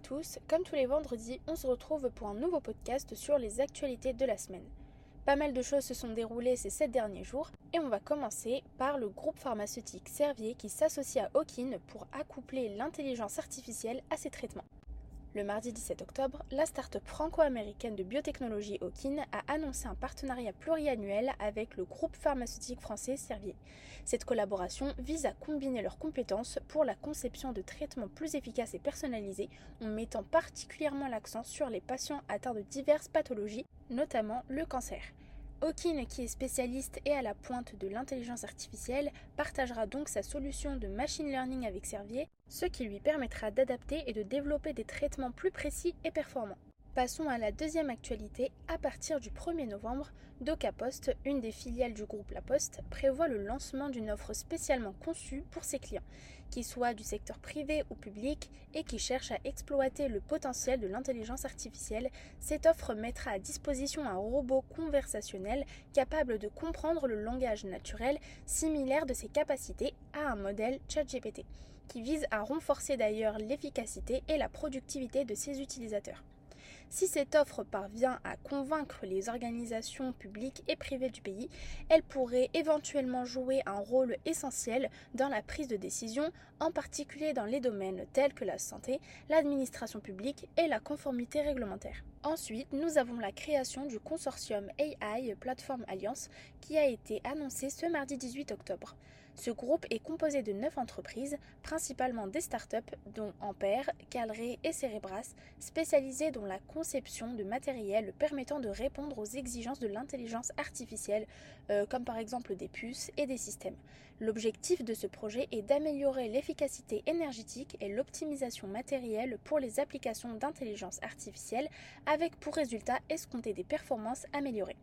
tous, comme tous les vendredis, on se retrouve pour un nouveau podcast sur les actualités de la semaine. Pas mal de choses se sont déroulées ces 7 derniers jours et on va commencer par le groupe pharmaceutique Servier qui s'associe à Hawkin pour accoupler l'intelligence artificielle à ses traitements. Le mardi 17 octobre, la start-up franco-américaine de biotechnologie Hawkin a annoncé un partenariat pluriannuel avec le groupe pharmaceutique français Servier. Cette collaboration vise à combiner leurs compétences pour la conception de traitements plus efficaces et personnalisés en mettant particulièrement l'accent sur les patients atteints de diverses pathologies, notamment le cancer. Hawkin, qui est spécialiste et à la pointe de l'intelligence artificielle, partagera donc sa solution de machine learning avec Servier, ce qui lui permettra d'adapter et de développer des traitements plus précis et performants. Passons à la deuxième actualité. À partir du 1er novembre, DocaPost, une des filiales du groupe La Poste, prévoit le lancement d'une offre spécialement conçue pour ses clients, qu'ils soient du secteur privé ou public et qui cherchent à exploiter le potentiel de l'intelligence artificielle. Cette offre mettra à disposition un robot conversationnel capable de comprendre le langage naturel, similaire de ses capacités à un modèle ChatGPT, qui vise à renforcer d'ailleurs l'efficacité et la productivité de ses utilisateurs. Si cette offre parvient à convaincre les organisations publiques et privées du pays, elle pourrait éventuellement jouer un rôle essentiel dans la prise de décision, en particulier dans les domaines tels que la santé, l'administration publique et la conformité réglementaire. Ensuite, nous avons la création du consortium AI Platform Alliance qui a été annoncé ce mardi 18 octobre. Ce groupe est composé de neuf entreprises, principalement des startups, dont Ampère, Calré et Cerebras, spécialisées dans la conception de matériel permettant de répondre aux exigences de l'intelligence artificielle, euh, comme par exemple des puces et des systèmes. L'objectif de ce projet est d'améliorer l'efficacité énergétique et l'optimisation matérielle pour les applications d'intelligence artificielle, avec pour résultat escompter des performances améliorées.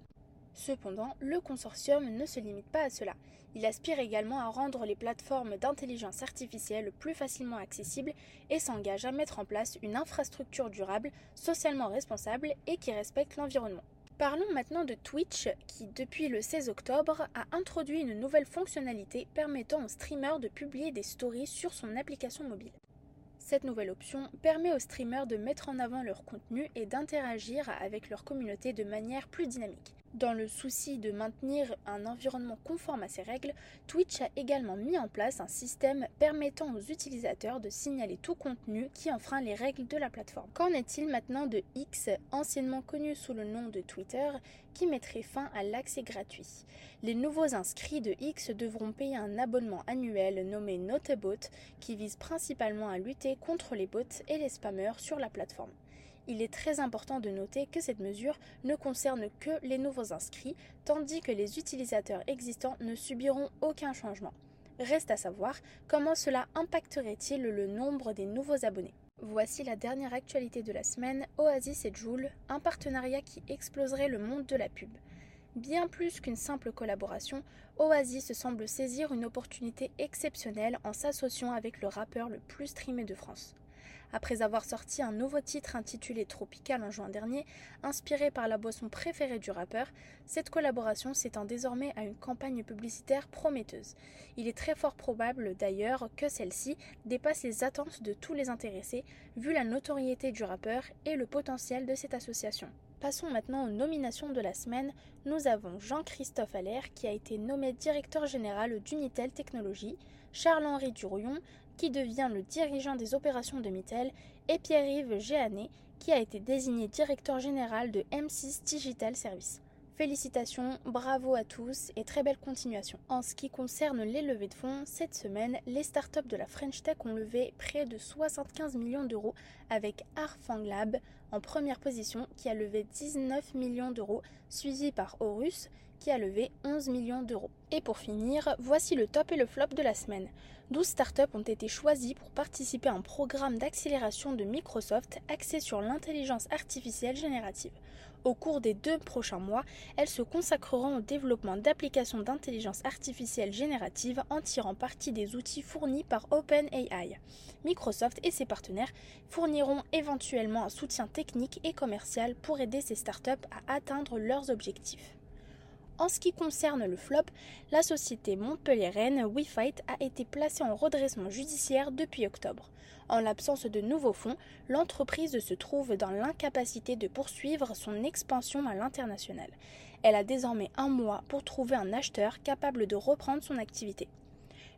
Cependant, le consortium ne se limite pas à cela. Il aspire également à rendre les plateformes d'intelligence artificielle plus facilement accessibles et s'engage à mettre en place une infrastructure durable, socialement responsable et qui respecte l'environnement. Parlons maintenant de Twitch qui, depuis le 16 octobre, a introduit une nouvelle fonctionnalité permettant aux streamers de publier des stories sur son application mobile. Cette nouvelle option permet aux streamers de mettre en avant leur contenu et d'interagir avec leur communauté de manière plus dynamique. Dans le souci de maintenir un environnement conforme à ces règles, Twitch a également mis en place un système permettant aux utilisateurs de signaler tout contenu qui enfreint les règles de la plateforme. Qu'en est-il maintenant de X, anciennement connu sous le nom de Twitter, qui mettrait fin à l'accès gratuit? Les nouveaux inscrits de X devront payer un abonnement annuel nommé Notabot qui vise principalement à lutter contre les bots et les spammers sur la plateforme il est très important de noter que cette mesure ne concerne que les nouveaux inscrits, tandis que les utilisateurs existants ne subiront aucun changement. Reste à savoir comment cela impacterait-il le nombre des nouveaux abonnés. Voici la dernière actualité de la semaine, Oasis et Joule, un partenariat qui exploserait le monde de la pub. Bien plus qu'une simple collaboration, Oasis semble saisir une opportunité exceptionnelle en s'associant avec le rappeur le plus streamé de France. Après avoir sorti un nouveau titre intitulé Tropical en juin dernier, inspiré par la boisson préférée du rappeur, cette collaboration s'étend désormais à une campagne publicitaire prometteuse. Il est très fort probable d'ailleurs que celle-ci dépasse les attentes de tous les intéressés, vu la notoriété du rappeur et le potentiel de cette association. Passons maintenant aux nominations de la semaine. Nous avons Jean-Christophe Allaire qui a été nommé directeur général d'Unitel Technologies, Charles-Henri Durion qui devient le dirigeant des opérations de Mittel, et Pierre-Yves Géanet, qui a été désigné directeur général de M6 Digital Service. Félicitations, bravo à tous et très belle continuation. En ce qui concerne les levées de fonds, cette semaine, les startups de la French Tech ont levé près de 75 millions d'euros avec Arfang Lab en première position qui a levé 19 millions d'euros, suivi par Horus a levé 11 millions d'euros. Et pour finir, voici le top et le flop de la semaine. 12 startups ont été choisies pour participer à un programme d'accélération de Microsoft axé sur l'intelligence artificielle générative. Au cours des deux prochains mois, elles se consacreront au développement d'applications d'intelligence artificielle générative en tirant parti des outils fournis par OpenAI. Microsoft et ses partenaires fourniront éventuellement un soutien technique et commercial pour aider ces startups à atteindre leurs objectifs. En ce qui concerne le flop, la société montpelliéraine WeFight a été placée en redressement judiciaire depuis octobre. En l'absence de nouveaux fonds, l'entreprise se trouve dans l'incapacité de poursuivre son expansion à l'international. Elle a désormais un mois pour trouver un acheteur capable de reprendre son activité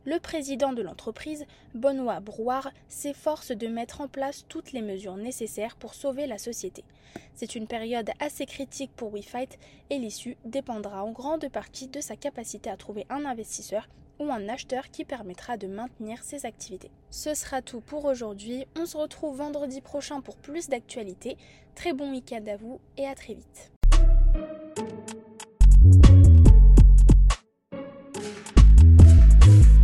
le président de l'entreprise, Benoît Brouard, s'efforce de mettre en place toutes les mesures nécessaires pour sauver la société. C'est une période assez critique pour WeFight et l'issue dépendra en grande partie de sa capacité à trouver un investisseur ou un acheteur qui permettra de maintenir ses activités. Ce sera tout pour aujourd'hui. On se retrouve vendredi prochain pour plus d'actualités. Très bon week-end à vous et à très vite.